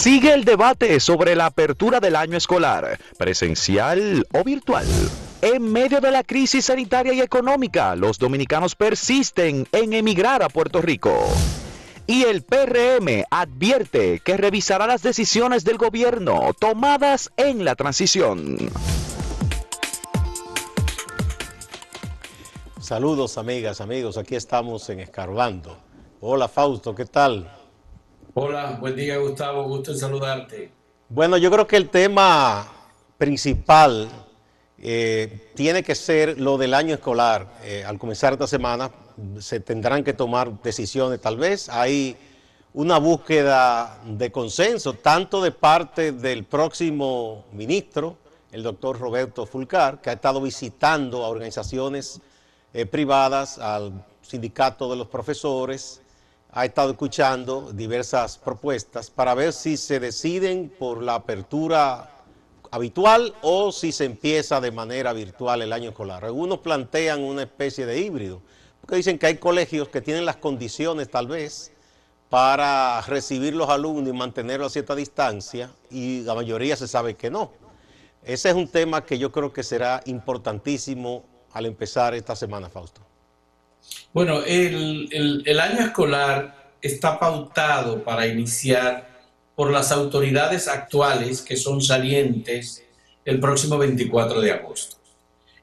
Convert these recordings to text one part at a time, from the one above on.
Sigue el debate sobre la apertura del año escolar, presencial o virtual. En medio de la crisis sanitaria y económica, los dominicanos persisten en emigrar a Puerto Rico. Y el PRM advierte que revisará las decisiones del gobierno tomadas en la transición. Saludos amigas, amigos, aquí estamos en Escarbando. Hola Fausto, ¿qué tal? Hola, buen día Gustavo, gusto en saludarte. Bueno, yo creo que el tema principal eh, tiene que ser lo del año escolar. Eh, al comenzar esta semana se tendrán que tomar decisiones, tal vez hay una búsqueda de consenso, tanto de parte del próximo ministro, el doctor Roberto Fulcar, que ha estado visitando a organizaciones eh, privadas, al sindicato de los profesores, ha estado escuchando diversas propuestas para ver si se deciden por la apertura habitual o si se empieza de manera virtual el año escolar. Algunos plantean una especie de híbrido, porque dicen que hay colegios que tienen las condiciones tal vez para recibir los alumnos y mantenerlos a cierta distancia y la mayoría se sabe que no. Ese es un tema que yo creo que será importantísimo al empezar esta semana, Fausto. Bueno, el, año escolar está pautado para iniciar por las autoridades actuales que son salientes el próximo 24 de agosto.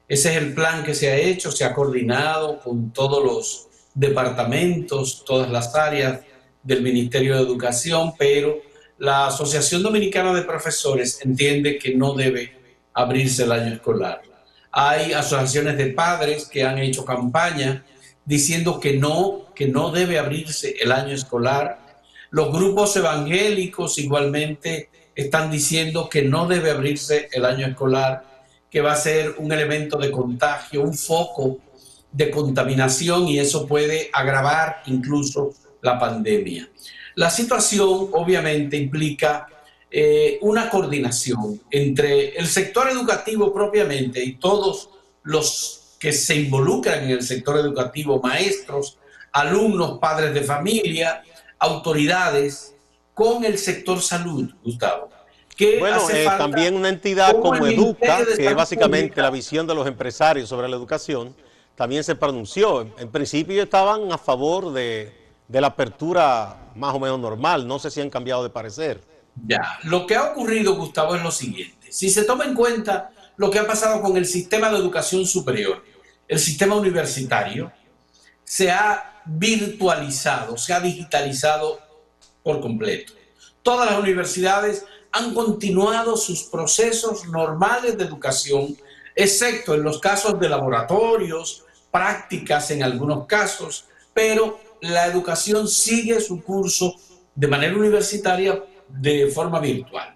Ese es el plan que se ha hecho, se ha coordinado con todos los departamentos, todas las áreas del Ministerio de Educación, pero la Asociación Dominicana de Profesores entiende que no debe abrirse el año escolar. Hay asociaciones de padres que han hecho campaña diciendo que no, que no debe abrirse el año escolar. Los grupos evangélicos igualmente están diciendo que no debe abrirse el año escolar, que va a ser un elemento de contagio, un foco de contaminación y eso puede agravar incluso la pandemia. La situación obviamente implica eh, una coordinación entre el sector educativo propiamente y todos los que se involucran en el sector educativo, maestros, alumnos, padres de familia, autoridades, con el sector salud, Gustavo. bueno, eh, también una entidad como, Educa, que es básicamente la visión de los empresarios sobre la educación, también se pronunció. En principio estaban a favor de, de la apertura más o menos normal, no sé si han cambiado de parecer. Ya, lo que ha ocurrido, Gustavo, es lo siguiente. Si se toma en cuenta lo que ha pasado con el sistema de educación superior. El sistema universitario se ha virtualizado, se ha digitalizado por completo. Todas las universidades han continuado sus procesos normales de educación, excepto en los casos de laboratorios, prácticas en algunos casos, pero la educación sigue su curso de manera universitaria de forma virtual.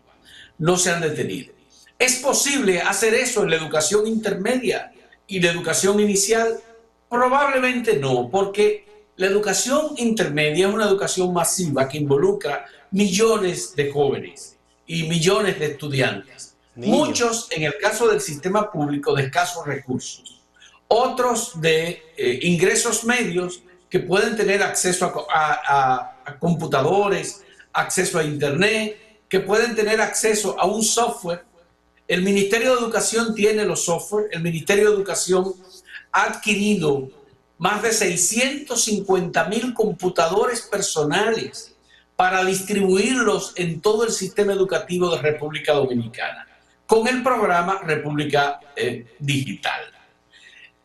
No se han detenido. ¿Es posible hacer eso en la educación intermedia y la educación inicial? Probablemente no, porque la educación intermedia es una educación masiva que involucra millones de jóvenes y millones de estudiantes. Muchos, en el caso del sistema público, de escasos recursos. Otros de eh, ingresos medios que pueden tener acceso a computadores, acceso a Internet, que pueden tener acceso a un software el Ministerio de Educación tiene los software, el Ministerio de Educación ha adquirido más de 650 mil computadores personales para distribuirlos en todo el sistema educativo de República Dominicana, con el programa República eh, Digital.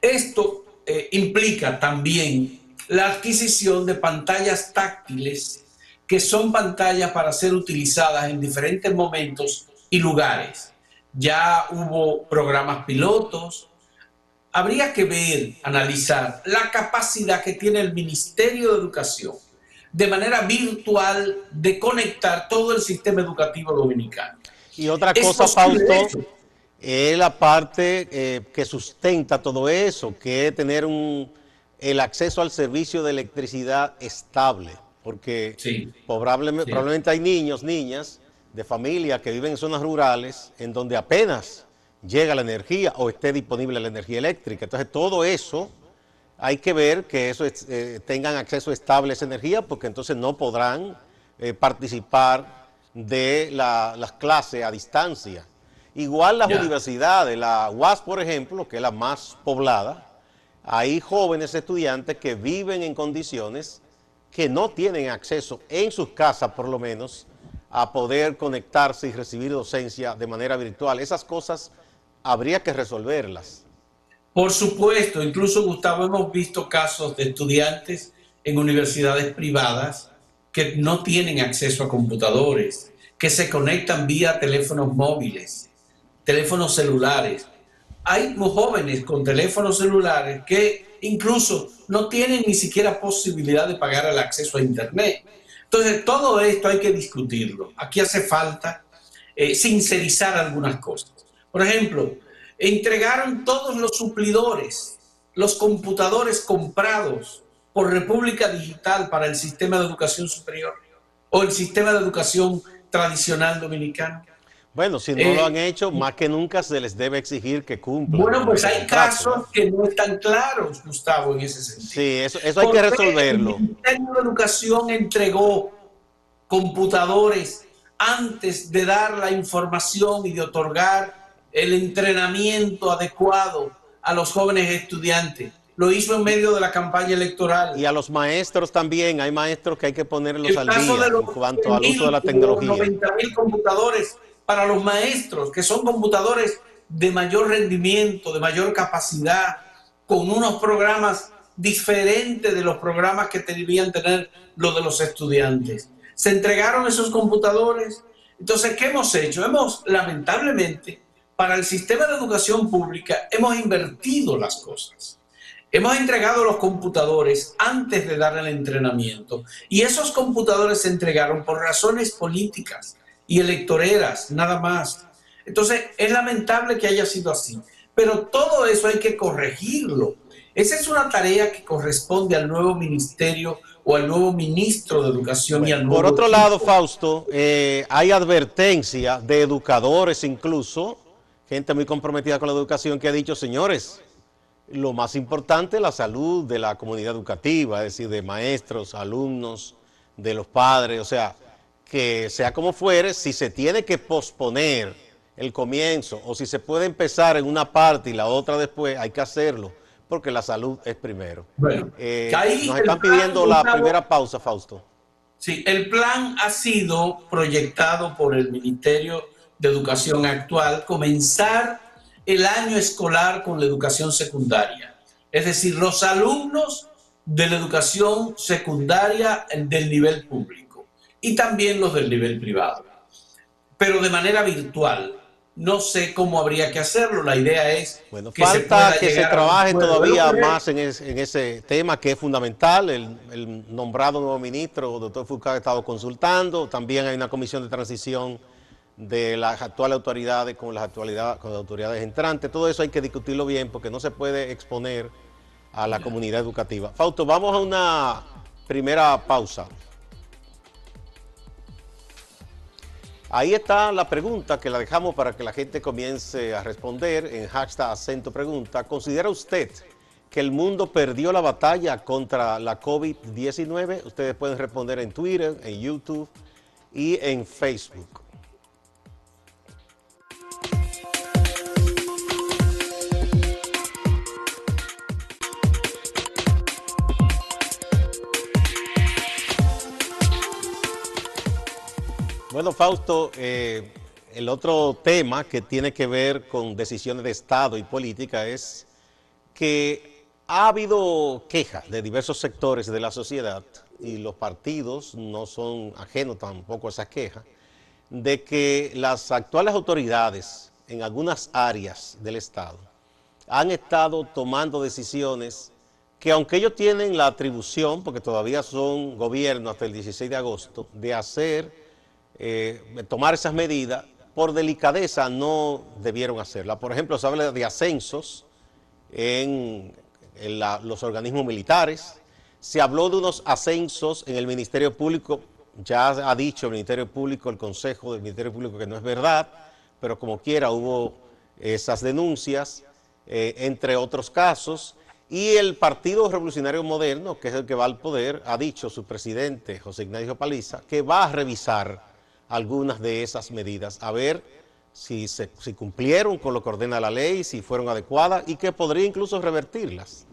Esto eh, implica también la adquisición de pantallas táctiles, que son pantallas para ser utilizadas en diferentes momentos y lugares ya hubo programas pilotos. Habría que ver, analizar la capacidad que tiene el Ministerio de Educación de manera virtual de conectar todo el sistema educativo dominicano. Y otra cosa, Fausto, es la parte eh, que sustenta todo eso, que es tener un, el acceso al servicio de electricidad estable, porque probablemente, probablemente hay niños, niñas, de familias que viven en zonas rurales en donde apenas llega la energía o esté disponible la energía eléctrica. Entonces todo eso hay que ver que eso eh, tengan acceso estable a esa energía porque entonces no podrán eh, participar de las clases a distancia. Igual las universidades, la UAS, por ejemplo, que es la más poblada, hay jóvenes estudiantes que viven en condiciones que no tienen acceso en sus casas, por lo menos, a poder conectarse y recibir docencia de manera virtual. Esas cosas habría que resolverlas. Por supuesto, incluso Gustavo, hemos visto casos de estudiantes en universidades privadas que no tienen acceso a computadores, que se conectan vía teléfonos móviles, teléfonos celulares. Hay jóvenes con teléfonos celulares que incluso no tienen ni siquiera posibilidad de pagar el acceso a Internet. Entonces, todo esto hay que discutirlo. Aquí hace falta eh, sincerizar algunas cosas. Por ejemplo, entregaron todos los suplidores, los computadores comprados por República Digital para el sistema de educación superior o el sistema de educación tradicional dominicano. Bueno, si no lo eh, han hecho, más que nunca se les debe exigir que cumplan. Bueno, pues hay casos que no están claros, Gustavo, en ese sentido. Sí, eso, hay que resolverlo. El Ministerio de Educación entregó computadores antes de dar la información y de otorgar el entrenamiento adecuado a los jóvenes estudiantes. Lo hizo en medio de la campaña electoral. Y a los maestros también. Hay maestros que hay que ponerlos al día en cuanto al uso de la tecnología. 90 mil computadores para los maestros, que son computadores de mayor rendimiento, de mayor capacidad, con unos programas diferentes de los programas que debían tener los de los estudiantes. Se entregaron esos computadores. Entonces, ¿qué hemos hecho? Hemos, lamentablemente, para el sistema de educación pública, hemos invertido las cosas. Hemos entregado los computadores antes de dar el entrenamiento y esos computadores se entregaron por razones políticas y electoreras, nada más. Entonces, es lamentable que haya sido así, pero todo eso hay que corregirlo. Esa es una tarea que corresponde al nuevo ministerio o al nuevo ministro de Educación y al nuevo Por otro lado, Fausto, eh, hay advertencia de educadores incluso, gente muy comprometida con la educación, que ha dicho, señores, lo más importante es la salud de la comunidad educativa, es decir, de maestros, alumnos, de los padres, o sea, que sea como fuere, si se tiene que posponer el comienzo o si se puede empezar en una parte y la otra después, hay que hacerlo, porque la salud es primero. Bueno, eh, nos están pidiendo la primera pausa, Fausto. Sí, el plan ha sido proyectado por el Ministerio de Educación actual, comenzar el año escolar con la educación secundaria. Es decir, los alumnos de la educación secundaria del nivel público y también los del nivel privado, pero de manera virtual. No sé cómo habría que hacerlo. La idea es bueno, que falta se que se trabaje todavía más en, ese tema que es fundamental. El, nombrado nuevo ministro, doctor Foucault, ha estado consultando. También hay una comisión de transición de las actuales autoridades con las, actualidades, con las autoridades entrantes. Todo eso hay que discutirlo bien porque no se puede exponer a la comunidad educativa. Fausto, vamos a una primera pausa. Ahí está la pregunta que la dejamos para que la gente comience a responder en hashtag acento pregunta. ¿Considera usted que el mundo perdió la batalla contra la COVID-19? Ustedes pueden responder en Twitter, en YouTube y en Facebook. Bueno, Fausto, eh, el otro tema que tiene que ver con decisiones de Estado y política es que ha habido quejas de diversos sectores de la sociedad y los partidos no son ajenos tampoco a esas quejas, de que las actuales autoridades en algunas áreas del Estado han estado tomando decisiones que aunque ellos tienen la atribución, porque todavía son gobierno hasta el 16 de agosto, de hacer eh, tomar esas medidas, por delicadeza no debieron hacerla. Por ejemplo, se habla de ascensos en, los organismos militares, se habló de unos ascensos en el Ministerio Público, ya ha dicho el Ministerio Público, el Consejo del Ministerio Público que no es verdad, pero como quiera hubo esas denuncias, eh, entre otros casos, y el Partido Revolucionario Moderno, que es el que va al poder, ha dicho su presidente, José Ignacio Paliza, que va a revisar algunas de esas medidas, a ver si, se, cumplieron con lo que ordena la ley, si fueron adecuadas y que podría incluso revertirlas.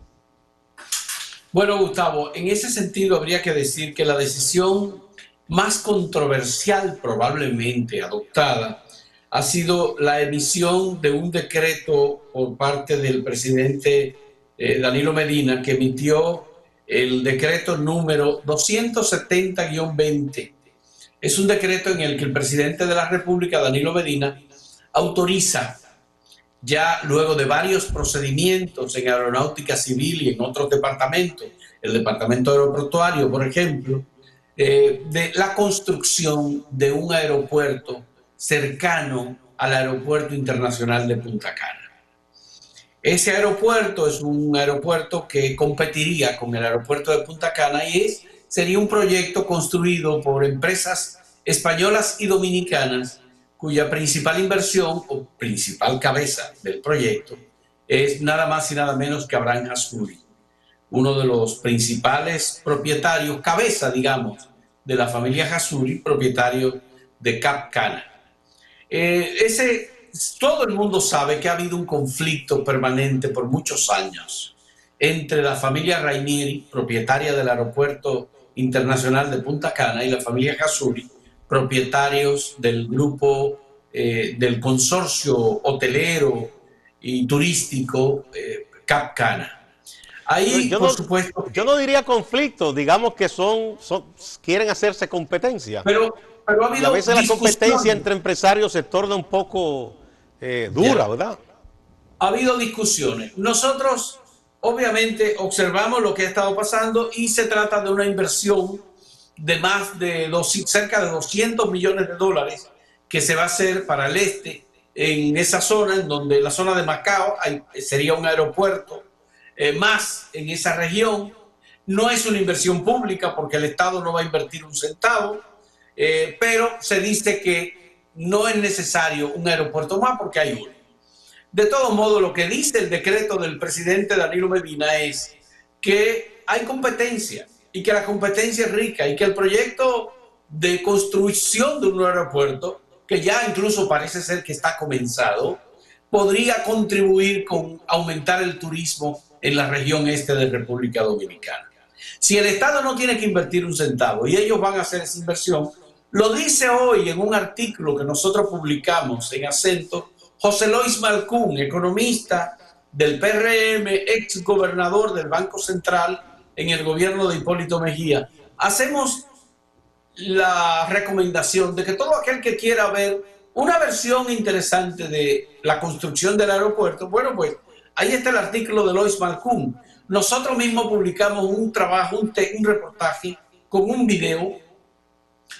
Bueno, Gustavo, en ese sentido habría que decir que la decisión más controversial probablemente adoptada ha sido la emisión de un decreto por parte del presidente eh, Danilo Medina que emitió el decreto número 270-20. Es un decreto en el que el presidente de la República, Danilo Medina, autoriza ya luego de varios procedimientos en aeronáutica civil y en otros departamentos, el departamento aeroportuario, por ejemplo, eh, de la construcción de un aeropuerto cercano al aeropuerto internacional de Punta Cana. Ese aeropuerto es un aeropuerto que competiría con el aeropuerto de Punta Cana y es, sería un proyecto construido por empresas españolas y dominicanas cuya principal inversión o principal cabeza del proyecto es nada más y nada menos que Abraham Hasuri, uno de los principales propietarios, cabeza, digamos, de la familia Hasuri, propietario de Cap Cana. Eh, ese todo el mundo sabe que ha habido un conflicto permanente por muchos años entre la familia Rainieri, propietaria del aeropuerto internacional de Punta Cana, y la familia Casuri, propietarios del grupo eh, del consorcio hotelero y turístico eh, Cap Cana. Ahí, yo por no, supuesto. Yo no diría conflicto, digamos que son, quieren hacerse competencia. Pero, pero ha habido y a veces la competencia entre empresarios se torna un poco eh, dura, ¿verdad? Ha habido discusiones. Nosotros, obviamente, observamos lo que ha estado pasando y se trata de una inversión de más de dos, cerca de 200 millones de dólares que se va a hacer para el este, en esa zona, en donde la zona de Macao sería un aeropuerto eh, más en esa región. No es una inversión pública porque el Estado no va a invertir un centavo, eh, pero se dice que no es necesario un aeropuerto más porque hay uno. De todo modo, lo que dice el decreto del presidente Danilo Medina es que hay competencia y que la competencia es rica y que el proyecto de construcción de un aeropuerto, que ya incluso parece ser que está comenzado, podría contribuir con aumentar el turismo en la región este de República Dominicana. Si el Estado no tiene que invertir un centavo y ellos van a hacer esa inversión, lo dice hoy en un artículo que nosotros publicamos en acento José Lois Malcún, economista del PRM, ex gobernador del Banco Central en el gobierno de Hipólito Mejía. Hacemos la recomendación de que todo aquel que quiera ver una versión interesante de la construcción del aeropuerto, bueno, pues ahí está el artículo de Lois Malcún. Nosotros mismos publicamos un trabajo, un, un reportaje con un video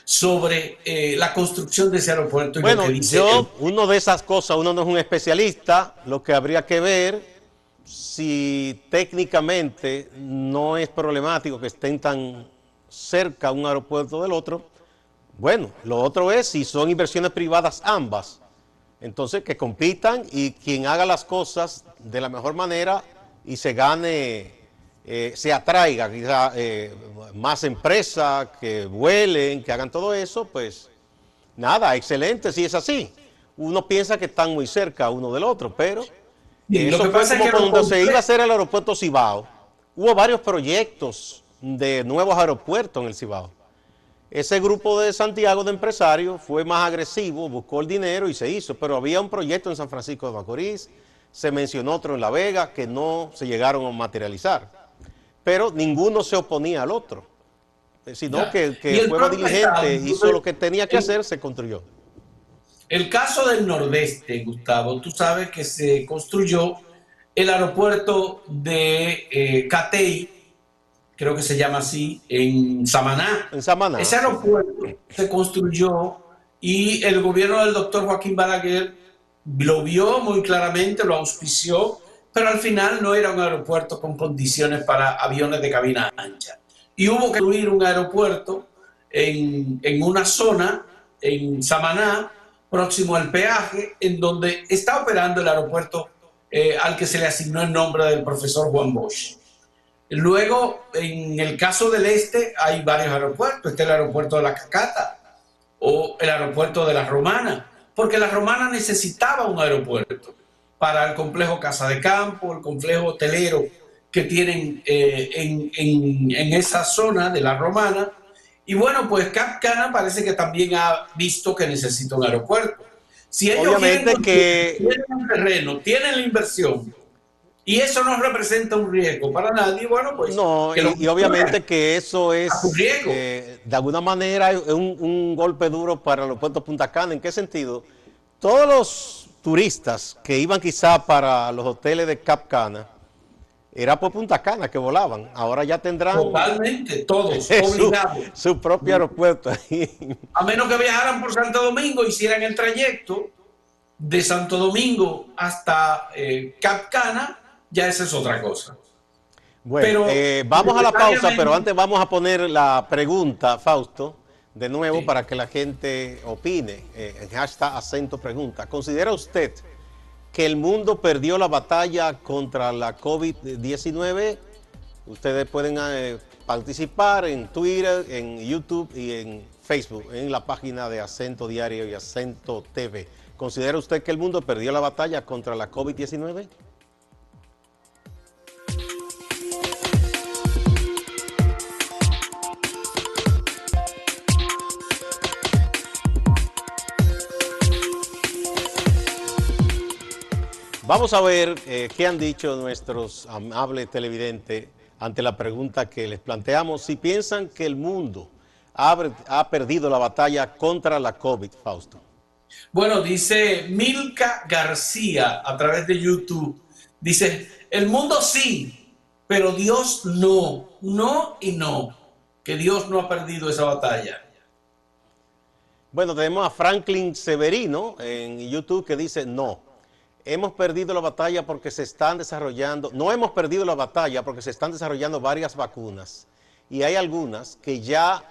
sobre eh, la construcción de ese aeropuerto. bueno, yo, uno de esas cosas, uno no es un especialista, lo que habría que ver si técnicamente no es problemático que estén tan cerca un aeropuerto del otro. Bueno, lo otro es si son inversiones privadas ambas. Entonces que compitan y quien haga las cosas de la mejor manera y se gane eh, se atraiga quizá eh, más empresas que vuelen, que hagan todo eso, pues nada, excelente si es así. Uno piensa que están muy cerca uno del otro, pero eso fue como cuando se iba a hacer el aeropuerto Cibao. Hubo varios proyectos de nuevos aeropuertos en el Cibao. Ese grupo de Santiago de empresarios fue más agresivo, buscó el dinero y se hizo, pero había un proyecto en San Francisco de Macorís, se mencionó otro en La Vega que no se llegaron a materializar pero ninguno se oponía al otro, sino que el que fue diligente, hizo lo que tenía que hacer, se construyó. El caso del Nordeste, Gustavo, tú sabes que se construyó el aeropuerto de eh, Catey, creo que se llama así, en Samaná. En Samaná. Ese aeropuerto se construyó y el gobierno del doctor Joaquín Balaguer lo vio muy claramente, lo auspició pero al final no era un aeropuerto con condiciones para aviones de cabina ancha. Y hubo que construir un aeropuerto en, una zona, en Samaná, próximo al peaje, en donde está operando el aeropuerto eh, al que se le asignó el nombre del profesor Juan Bosch. Luego, en el caso del este, hay varios aeropuertos. Está el aeropuerto de La Cacata, o el aeropuerto de la Romana, porque la Romana necesitaba un aeropuerto para el complejo Casa de Campo, el complejo hotelero que tienen eh, en, esa zona de la Romana. Y bueno, pues Capcana parece que también ha visto que necesita un aeropuerto. Si ellos Obviamente que... tienen un terreno, tienen la inversión, y eso no representa un riesgo para nadie, bueno, pues... No, y, obviamente que eso es, eh, de alguna manera, un, un, golpe duro para los puertos Punta Cana. ¿En qué sentido? Todos los turistas que iban quizá para los hoteles de Cap Cana, era por Punta Cana que volaban. Ahora ya tendrán... Totalmente, todos, obligados. Su, propio aeropuerto. A menos que viajaran por Santo Domingo, hicieran el trayecto de Santo Domingo hasta eh, Cap Cana, ya esa es otra cosa. Bueno, eh, vamos a la pausa, pero antes vamos a poner la pregunta, Fausto, de nuevo para que la gente opine. Eh, en hashtag acento pregunta. ¿Considera usted que el mundo perdió la batalla contra la COVID-19? Ustedes pueden eh, participar en Twitter, en YouTube y en Facebook, en la página de Acento Diario y Acento TV. ¿Considera usted que el mundo perdió la batalla contra la COVID-19? Vamos a ver eh, qué han dicho nuestros amables televidentes ante la pregunta que les planteamos. Si piensan que el mundo ha, perdido la batalla contra la COVID, Fausto. Bueno, dice Milka García a través de YouTube. Dice, el mundo sí, pero Dios no. No y no. Que Dios no ha perdido esa batalla. Bueno, tenemos a Franklin Severino en YouTube que dice no hemos perdido la batalla porque se están desarrollando, no hemos perdido la batalla porque se están desarrollando varias vacunas y hay algunas que ya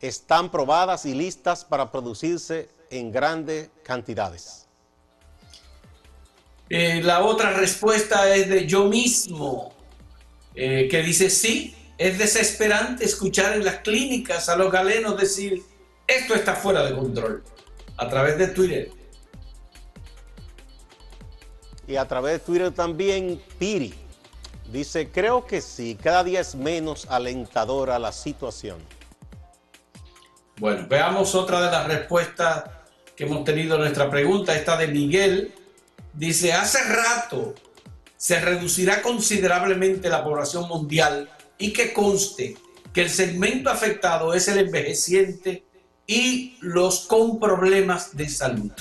están probadas y listas para producirse en grandes cantidades. Eh, la otra respuesta es de yo mismo, eh, que dice sí, es desesperante escuchar en las clínicas a los galenos decir esto está fuera de control a través de Twitter y a través de Twitter también Piri. Dice, creo que sí, cada día es menos alentadora la situación. Bueno, veamos otra de las respuestas que hemos tenido a nuestra pregunta, esta de Miguel. Dice, hace rato se reducirá considerablemente la población mundial y que conste que el segmento afectado es el envejeciente y los con problemas de salud.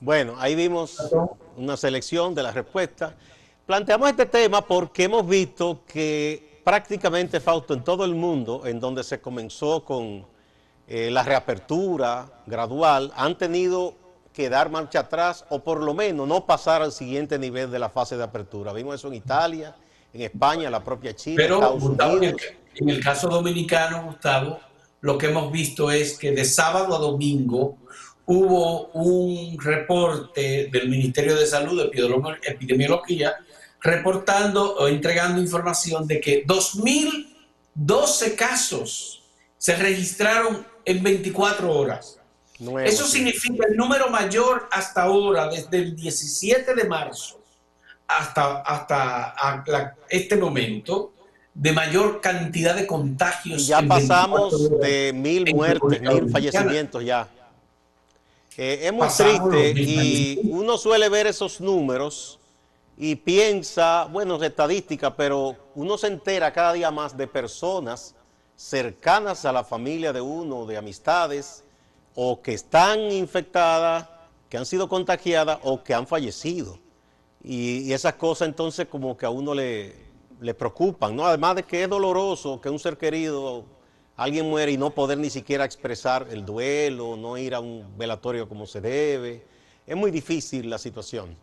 Bueno, ahí vimos una selección de las respuestas. Planteamos este tema porque hemos visto que prácticamente, Fausto, en todo el mundo, en donde se comenzó con eh, la reapertura gradual, han tenido que dar marcha atrás o por lo menos no pasar al siguiente nivel de la fase de apertura. Vimos eso en Italia, en España, la propia China, Pero, Estados Unidos. En el caso dominicano, Gustavo, lo que hemos visto es que de sábado a domingo hubo un reporte del Ministerio de Salud, Epidemiología, reportando o entregando información de que 2.012 casos se registraron en 24 horas. Eso significa el número mayor hasta ahora, desde el 17 de marzo hasta, hasta este momento, de mayor cantidad de contagios. ya pasamos de mil muertes, mil fallecimientos ya. Eh, es muy triste y uno suele ver esos números y piensa, bueno, es estadística, pero uno se entera cada día más de personas cercanas a la familia de uno, de amistades, o que están infectadas, que han sido contagiadas o que han fallecido. Y, esas cosas entonces como que a uno le, le preocupan, ¿no? Además de que es doloroso que un ser querido alguien muere y no poder ni siquiera expresar el duelo, no ir a un velatorio como se debe. Es muy difícil la situación.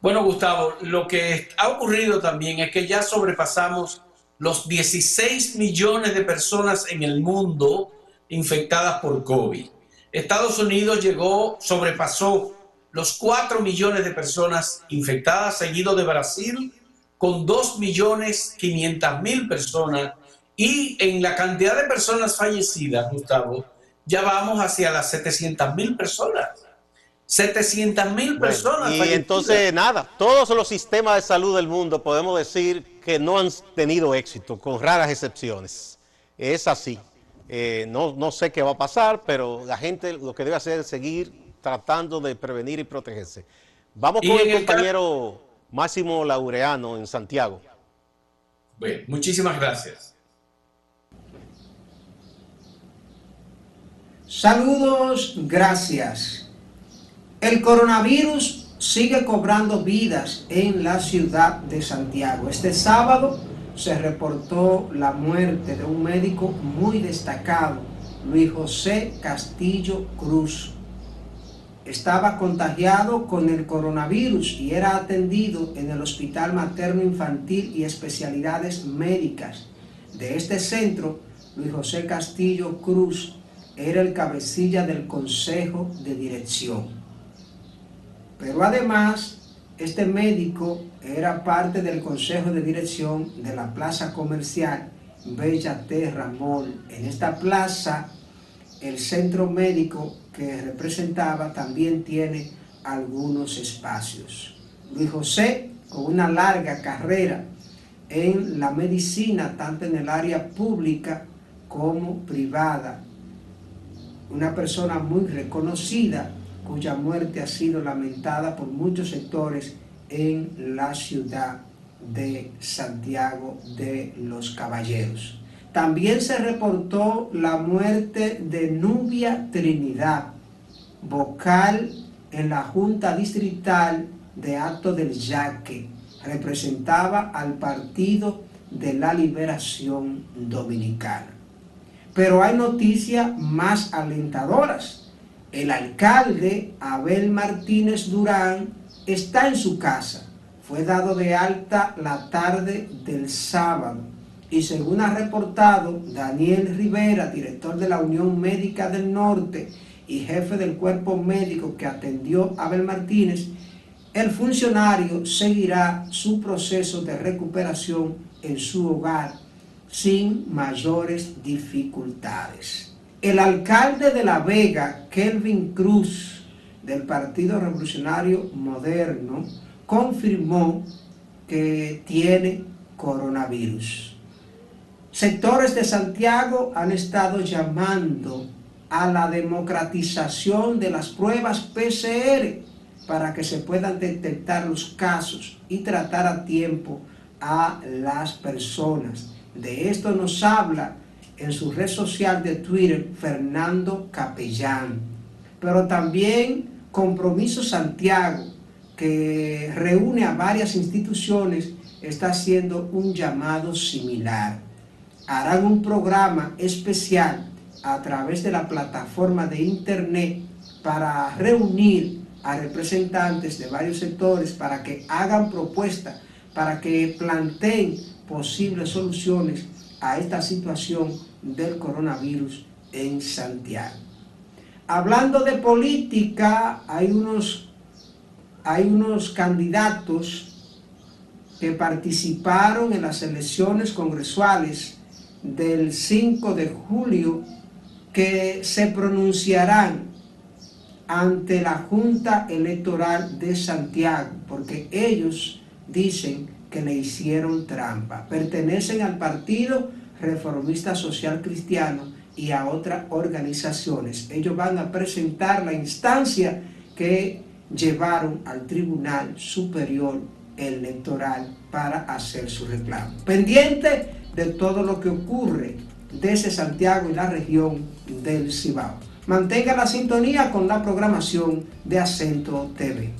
Bueno, Gustavo, lo que ha ocurrido también es que ya sobrepasamos los 16 millones de personas en el mundo infectadas por COVID. Estados Unidos llegó, sobrepasó los 4 millones de personas infectadas, seguido de Brasil con 2 millones 500 mil personas Y en la cantidad de personas fallecidas, Gustavo, ya vamos hacia las 700 mil personas. 700 mil personas. y entonces, nada, todos los sistemas de salud del mundo podemos decir que no han tenido éxito, con raras excepciones. Es así. Eh, no, no sé qué va a pasar, pero la gente lo que debe hacer es seguir tratando de prevenir y protegerse. Vamos con el compañero Máximo Laureano en Santiago. Bueno, muchísimas gracias. Saludos, gracias. El coronavirus sigue cobrando vidas en la ciudad de Santiago. Este sábado se reportó la muerte de un médico muy destacado, Luis José Castillo Cruz. Estaba contagiado con el coronavirus y era atendido en el Hospital Materno Infantil y Especialidades Médicas. De este centro, Luis José Castillo Cruz era el cabecilla del consejo de dirección. Pero además, este médico era parte del consejo de dirección de la plaza comercial Bella Terra. En esta plaza, el centro médico que representaba también tiene algunos espacios. Luis José, con una larga carrera en la medicina, tanto en el área pública como privada, una persona muy reconocida cuya muerte ha sido lamentada por muchos sectores en la ciudad de Santiago de los Caballeros. También se reportó la muerte de Nubia Trinidad, vocal en la Junta Distrital de Acto del Yaque. Representaba al Partido de la Liberación Dominicana. Pero hay noticias más alentadoras. El alcalde Abel Martínez Durán está en su casa. Fue dado de alta la tarde del sábado. Y según ha reportado Daniel Rivera, director de la Unión Médica del Norte y jefe del cuerpo médico que atendió a Abel Martínez, el funcionario seguirá su proceso de recuperación en su hogar sin mayores dificultades. El alcalde de La Vega, Kelvin Cruz, del Partido Revolucionario Moderno, confirmó que tiene coronavirus. Sectores de Santiago han estado llamando a la democratización de las pruebas PCR para que se puedan detectar los casos y tratar a tiempo a las personas. De esto nos habla en su red social de Twitter Fernando Capellán. Pero también Compromiso Santiago, que reúne a varias instituciones, está haciendo un llamado similar. Harán un programa especial a través de la plataforma de Internet para reunir a representantes de varios sectores para que hagan propuestas, para que planteen posibles soluciones a esta situación del coronavirus en Santiago. Hablando de política, hay unos, hay unos candidatos que participaron en las elecciones congresuales del 5 de julio que se pronunciarán ante la Junta Electoral de Santiago, porque ellos dicen que le hicieron trampa. Pertenecen al Partido Reformista Social Cristiano y a otras organizaciones. Ellos van a presentar la instancia que llevaron al Tribunal Superior Electoral para hacer su reclamo. Pendiente de todo lo que ocurre desde Santiago y la región del Cibao. Mantenga la sintonía con la programación de Acento TV.